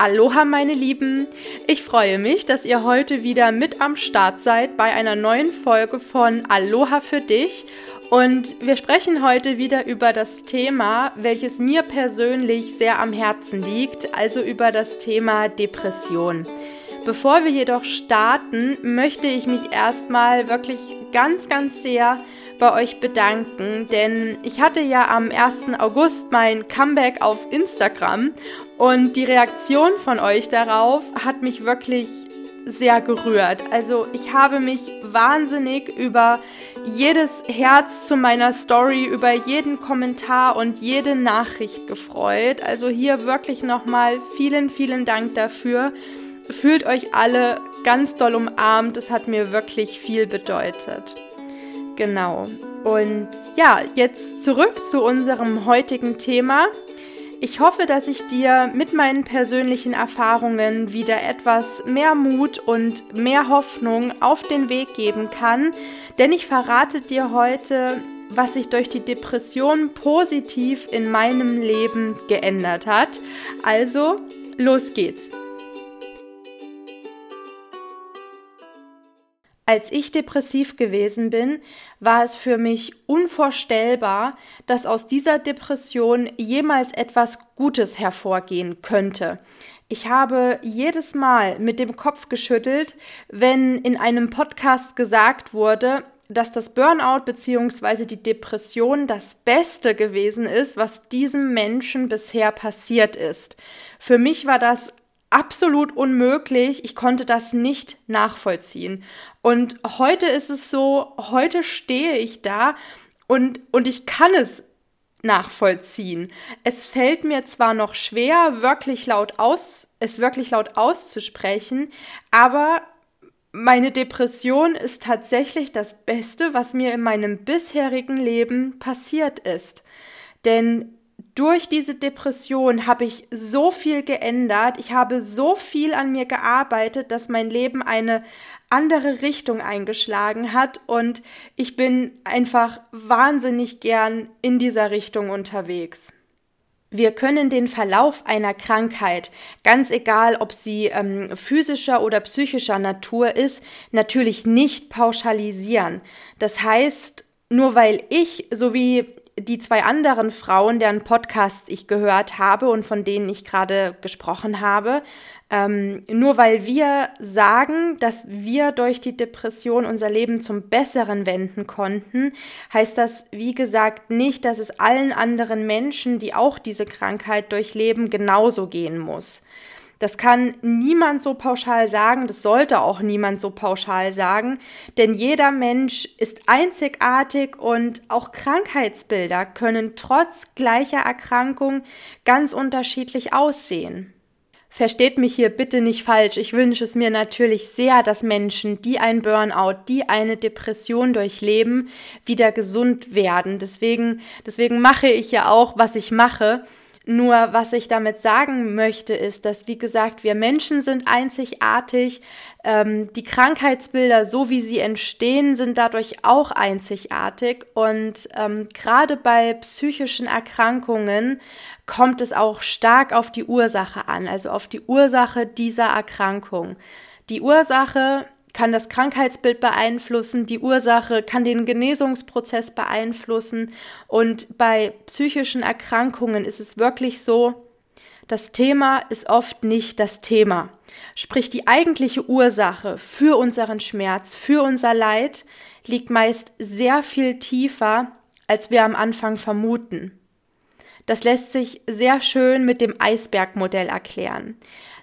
Aloha meine Lieben, ich freue mich, dass ihr heute wieder mit am Start seid bei einer neuen Folge von Aloha für dich und wir sprechen heute wieder über das Thema, welches mir persönlich sehr am Herzen liegt, also über das Thema Depression. Bevor wir jedoch starten, möchte ich mich erstmal wirklich ganz, ganz sehr bei euch bedanken, denn ich hatte ja am 1. August mein Comeback auf Instagram und die Reaktion von euch darauf hat mich wirklich sehr gerührt. Also ich habe mich wahnsinnig über jedes Herz zu meiner Story, über jeden Kommentar und jede Nachricht gefreut. Also hier wirklich nochmal vielen, vielen Dank dafür. Fühlt euch alle ganz doll umarmt. Es hat mir wirklich viel bedeutet. Genau. Und ja, jetzt zurück zu unserem heutigen Thema. Ich hoffe, dass ich dir mit meinen persönlichen Erfahrungen wieder etwas mehr Mut und mehr Hoffnung auf den Weg geben kann, denn ich verrate dir heute, was sich durch die Depression positiv in meinem Leben geändert hat. Also, los geht's. Als ich depressiv gewesen bin, war es für mich unvorstellbar, dass aus dieser Depression jemals etwas Gutes hervorgehen könnte. Ich habe jedes Mal mit dem Kopf geschüttelt, wenn in einem Podcast gesagt wurde, dass das Burnout bzw. die Depression das Beste gewesen ist, was diesem Menschen bisher passiert ist. Für mich war das absolut unmöglich. Ich konnte das nicht nachvollziehen. Und heute ist es so, heute stehe ich da und, und ich kann es nachvollziehen. Es fällt mir zwar noch schwer, wirklich laut aus, es wirklich laut auszusprechen, aber meine Depression ist tatsächlich das Beste, was mir in meinem bisherigen Leben passiert ist. Denn durch diese Depression habe ich so viel geändert, ich habe so viel an mir gearbeitet, dass mein Leben eine andere Richtung eingeschlagen hat und ich bin einfach wahnsinnig gern in dieser Richtung unterwegs. Wir können den Verlauf einer Krankheit, ganz egal ob sie ähm, physischer oder psychischer Natur ist, natürlich nicht pauschalisieren. Das heißt, nur weil ich sowie die zwei anderen Frauen, deren Podcast ich gehört habe und von denen ich gerade gesprochen habe, ähm, nur weil wir sagen, dass wir durch die Depression unser Leben zum Besseren wenden konnten, heißt das, wie gesagt, nicht, dass es allen anderen Menschen, die auch diese Krankheit durchleben, genauso gehen muss. Das kann niemand so pauschal sagen, das sollte auch niemand so pauschal sagen, denn jeder Mensch ist einzigartig und auch Krankheitsbilder können trotz gleicher Erkrankung ganz unterschiedlich aussehen. Versteht mich hier bitte nicht falsch. Ich wünsche es mir natürlich sehr, dass Menschen, die ein Burnout, die eine Depression durchleben, wieder gesund werden. Deswegen, deswegen mache ich ja auch, was ich mache. Nur was ich damit sagen möchte, ist, dass, wie gesagt, wir Menschen sind einzigartig. Ähm, die Krankheitsbilder, so wie sie entstehen, sind dadurch auch einzigartig. Und ähm, gerade bei psychischen Erkrankungen kommt es auch stark auf die Ursache an, also auf die Ursache dieser Erkrankung. Die Ursache kann das Krankheitsbild beeinflussen, die Ursache kann den Genesungsprozess beeinflussen. Und bei psychischen Erkrankungen ist es wirklich so, das Thema ist oft nicht das Thema. Sprich, die eigentliche Ursache für unseren Schmerz, für unser Leid liegt meist sehr viel tiefer, als wir am Anfang vermuten. Das lässt sich sehr schön mit dem Eisbergmodell erklären.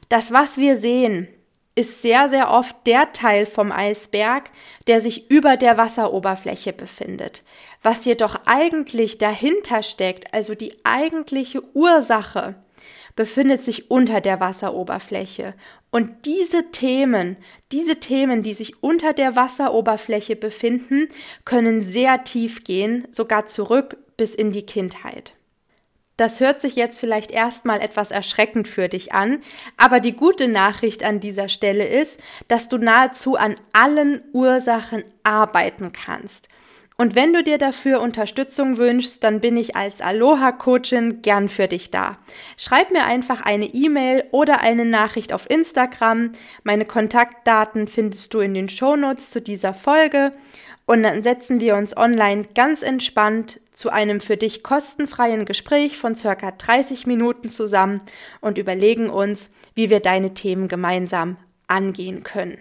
Das, was wir sehen, ist sehr, sehr oft der Teil vom Eisberg, der sich über der Wasseroberfläche befindet. Was jedoch eigentlich dahinter steckt, also die eigentliche Ursache, befindet sich unter der Wasseroberfläche. Und diese Themen, diese Themen, die sich unter der Wasseroberfläche befinden, können sehr tief gehen, sogar zurück bis in die Kindheit. Das hört sich jetzt vielleicht erstmal etwas erschreckend für dich an, aber die gute Nachricht an dieser Stelle ist, dass du nahezu an allen Ursachen arbeiten kannst. Und wenn du dir dafür Unterstützung wünschst, dann bin ich als Aloha-Coachin gern für dich da. Schreib mir einfach eine E-Mail oder eine Nachricht auf Instagram. Meine Kontaktdaten findest du in den Shownotes zu dieser Folge. Und dann setzen wir uns online ganz entspannt zu einem für dich kostenfreien Gespräch von circa 30 Minuten zusammen und überlegen uns, wie wir deine Themen gemeinsam angehen können.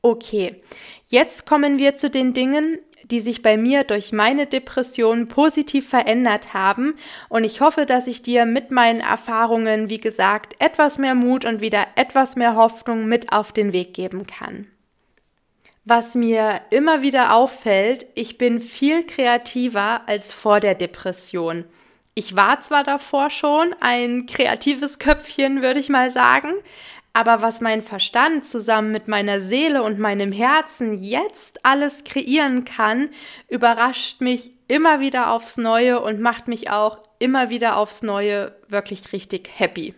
Okay, jetzt kommen wir zu den Dingen, die sich bei mir durch meine Depression positiv verändert haben. Und ich hoffe, dass ich dir mit meinen Erfahrungen, wie gesagt, etwas mehr Mut und wieder etwas mehr Hoffnung mit auf den Weg geben kann. Was mir immer wieder auffällt, ich bin viel kreativer als vor der Depression. Ich war zwar davor schon ein kreatives Köpfchen, würde ich mal sagen, aber was mein Verstand zusammen mit meiner Seele und meinem Herzen jetzt alles kreieren kann, überrascht mich immer wieder aufs Neue und macht mich auch immer wieder aufs Neue wirklich richtig happy.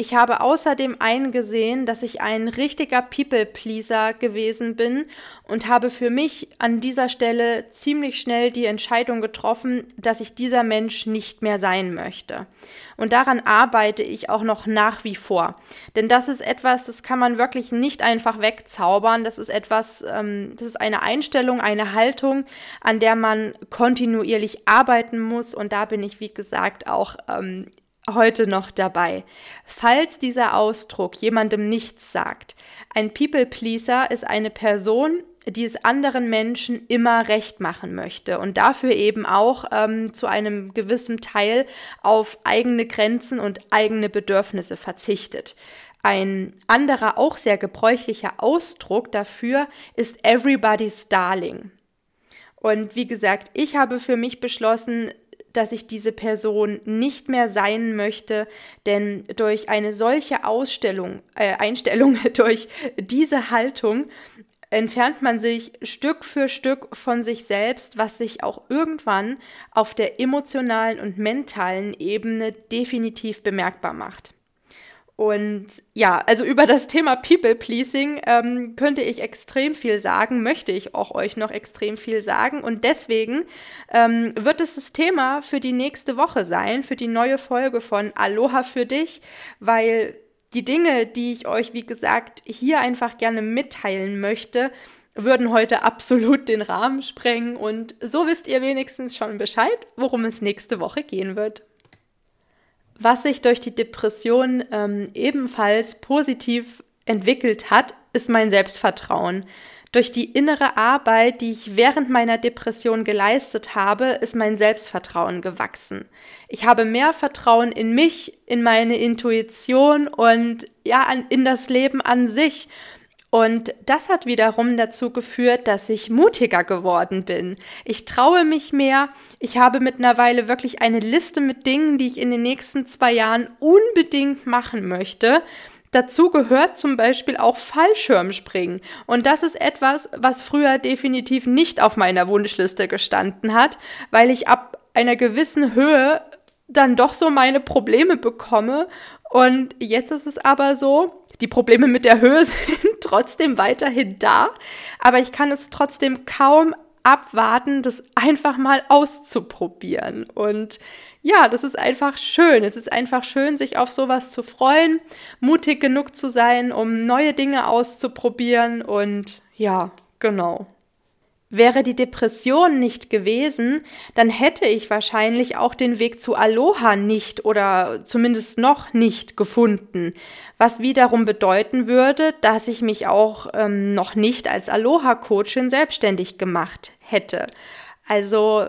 Ich habe außerdem eingesehen, dass ich ein richtiger People-Pleaser gewesen bin und habe für mich an dieser Stelle ziemlich schnell die Entscheidung getroffen, dass ich dieser Mensch nicht mehr sein möchte. Und daran arbeite ich auch noch nach wie vor. Denn das ist etwas, das kann man wirklich nicht einfach wegzaubern. Das ist etwas, ähm, das ist eine Einstellung, eine Haltung, an der man kontinuierlich arbeiten muss. Und da bin ich, wie gesagt, auch ähm, heute noch dabei. Falls dieser Ausdruck jemandem nichts sagt, ein People Pleaser ist eine Person, die es anderen Menschen immer recht machen möchte und dafür eben auch ähm, zu einem gewissen Teil auf eigene Grenzen und eigene Bedürfnisse verzichtet. Ein anderer, auch sehr gebräuchlicher Ausdruck dafür ist Everybody's Darling. Und wie gesagt, ich habe für mich beschlossen, dass ich diese Person nicht mehr sein möchte, denn durch eine solche Ausstellung, äh, Einstellung, durch diese Haltung entfernt man sich Stück für Stück von sich selbst, was sich auch irgendwann auf der emotionalen und mentalen Ebene definitiv bemerkbar macht. Und ja, also über das Thema People Pleasing ähm, könnte ich extrem viel sagen, möchte ich auch euch noch extrem viel sagen. Und deswegen ähm, wird es das Thema für die nächste Woche sein, für die neue Folge von Aloha für dich, weil die Dinge, die ich euch, wie gesagt, hier einfach gerne mitteilen möchte, würden heute absolut den Rahmen sprengen. Und so wisst ihr wenigstens schon Bescheid, worum es nächste Woche gehen wird. Was sich durch die Depression ähm, ebenfalls positiv entwickelt hat, ist mein Selbstvertrauen. Durch die innere Arbeit, die ich während meiner Depression geleistet habe, ist mein Selbstvertrauen gewachsen. Ich habe mehr Vertrauen in mich, in meine Intuition und ja, in das Leben an sich. Und das hat wiederum dazu geführt, dass ich mutiger geworden bin. Ich traue mich mehr. Ich habe mittlerweile wirklich eine Liste mit Dingen, die ich in den nächsten zwei Jahren unbedingt machen möchte. Dazu gehört zum Beispiel auch Fallschirmspringen. Und das ist etwas, was früher definitiv nicht auf meiner Wunschliste gestanden hat, weil ich ab einer gewissen Höhe dann doch so meine Probleme bekomme. Und jetzt ist es aber so, die Probleme mit der Höhe sind trotzdem weiterhin da, aber ich kann es trotzdem kaum abwarten, das einfach mal auszuprobieren. Und ja, das ist einfach schön. Es ist einfach schön, sich auf sowas zu freuen, mutig genug zu sein, um neue Dinge auszuprobieren. Und ja, genau. Wäre die Depression nicht gewesen, dann hätte ich wahrscheinlich auch den Weg zu Aloha nicht oder zumindest noch nicht gefunden, was wiederum bedeuten würde, dass ich mich auch ähm, noch nicht als Aloha-Coachin selbstständig gemacht hätte. Also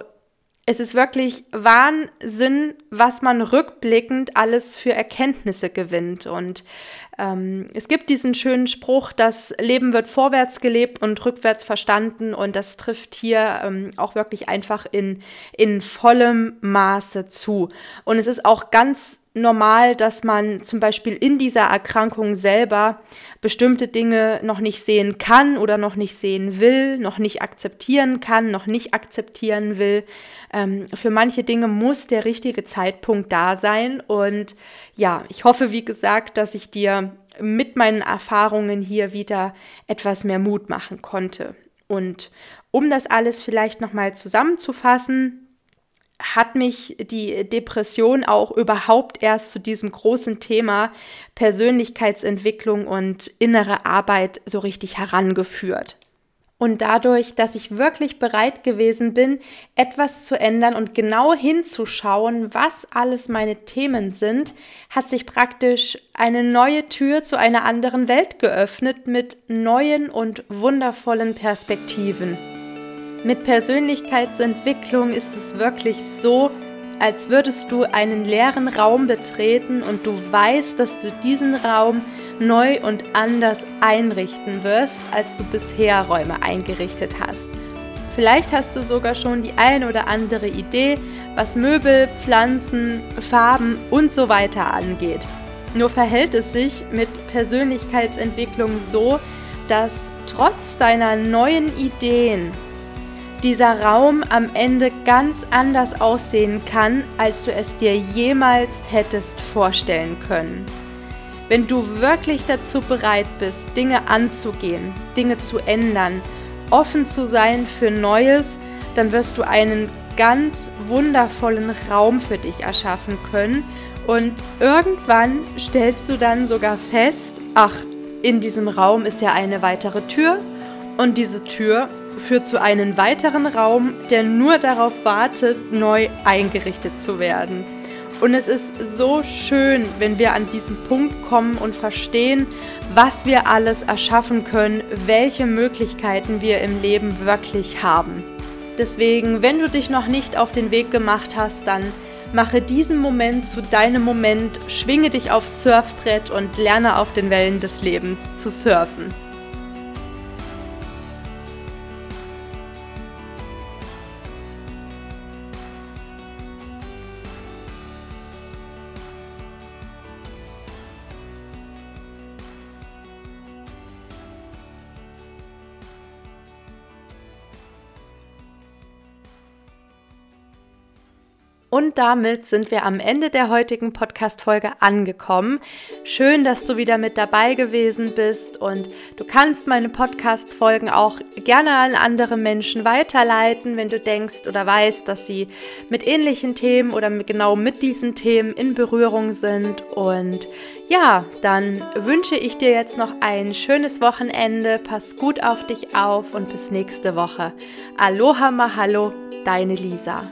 es ist wirklich Wahnsinn, was man rückblickend alles für Erkenntnisse gewinnt. Und ähm, es gibt diesen schönen Spruch, das Leben wird vorwärts gelebt und rückwärts verstanden. Und das trifft hier ähm, auch wirklich einfach in, in vollem Maße zu. Und es ist auch ganz normal, dass man zum Beispiel in dieser Erkrankung selber bestimmte Dinge noch nicht sehen kann oder noch nicht sehen will, noch nicht akzeptieren kann, noch nicht akzeptieren will. Ähm, für manche Dinge muss der richtige Zeitpunkt da sein. Und ja, ich hoffe, wie gesagt, dass ich dir mit meinen Erfahrungen hier wieder etwas mehr Mut machen konnte. Und Um das alles vielleicht nochmal zusammenzufassen, hat mich die Depression auch überhaupt erst zu diesem großen Thema Persönlichkeitsentwicklung und innere Arbeit so richtig herangeführt. Und dadurch, dass ich wirklich bereit gewesen bin, etwas zu ändern und genau hinzuschauen, was alles meine Themen sind, hat sich praktisch eine neue Tür zu einer anderen Welt geöffnet mit neuen und wundervollen Perspektiven. Mit Persönlichkeitsentwicklung ist es wirklich so, als würdest du einen leeren Raum betreten und du weißt, dass du diesen Raum neu und anders einrichten wirst, als du bisher Räume eingerichtet hast. Vielleicht hast du sogar schon die ein oder andere Idee, was Möbel, Pflanzen, Farben und so weiter angeht. Nur verhält es sich mit Persönlichkeitsentwicklung so, dass trotz deiner neuen Ideen dieser Raum am Ende ganz anders aussehen kann, als du es dir jemals hättest vorstellen können. Wenn du wirklich dazu bereit bist, Dinge anzugehen, Dinge zu ändern, offen zu sein für Neues, dann wirst du einen ganz wundervollen Raum für dich erschaffen können und irgendwann stellst du dann sogar fest, ach, in diesem Raum ist ja eine weitere Tür und diese Tür führt zu einem weiteren Raum, der nur darauf wartet, neu eingerichtet zu werden. Und es ist so schön, wenn wir an diesen Punkt kommen und verstehen, was wir alles erschaffen können, welche Möglichkeiten wir im Leben wirklich haben. Deswegen, wenn du dich noch nicht auf den Weg gemacht hast, dann mache diesen Moment zu deinem Moment, schwinge dich aufs Surfbrett und lerne auf den Wellen des Lebens zu surfen. Und damit sind wir am Ende der heutigen Podcast-Folge angekommen. Schön, dass du wieder mit dabei gewesen bist und du kannst meine Podcast-Folgen auch gerne an andere Menschen weiterleiten, wenn du denkst oder weißt, dass sie mit ähnlichen Themen oder genau mit diesen Themen in Berührung sind. Und ja, dann wünsche ich dir jetzt noch ein schönes Wochenende. Pass gut auf dich auf und bis nächste Woche. Aloha Mahalo, deine Lisa.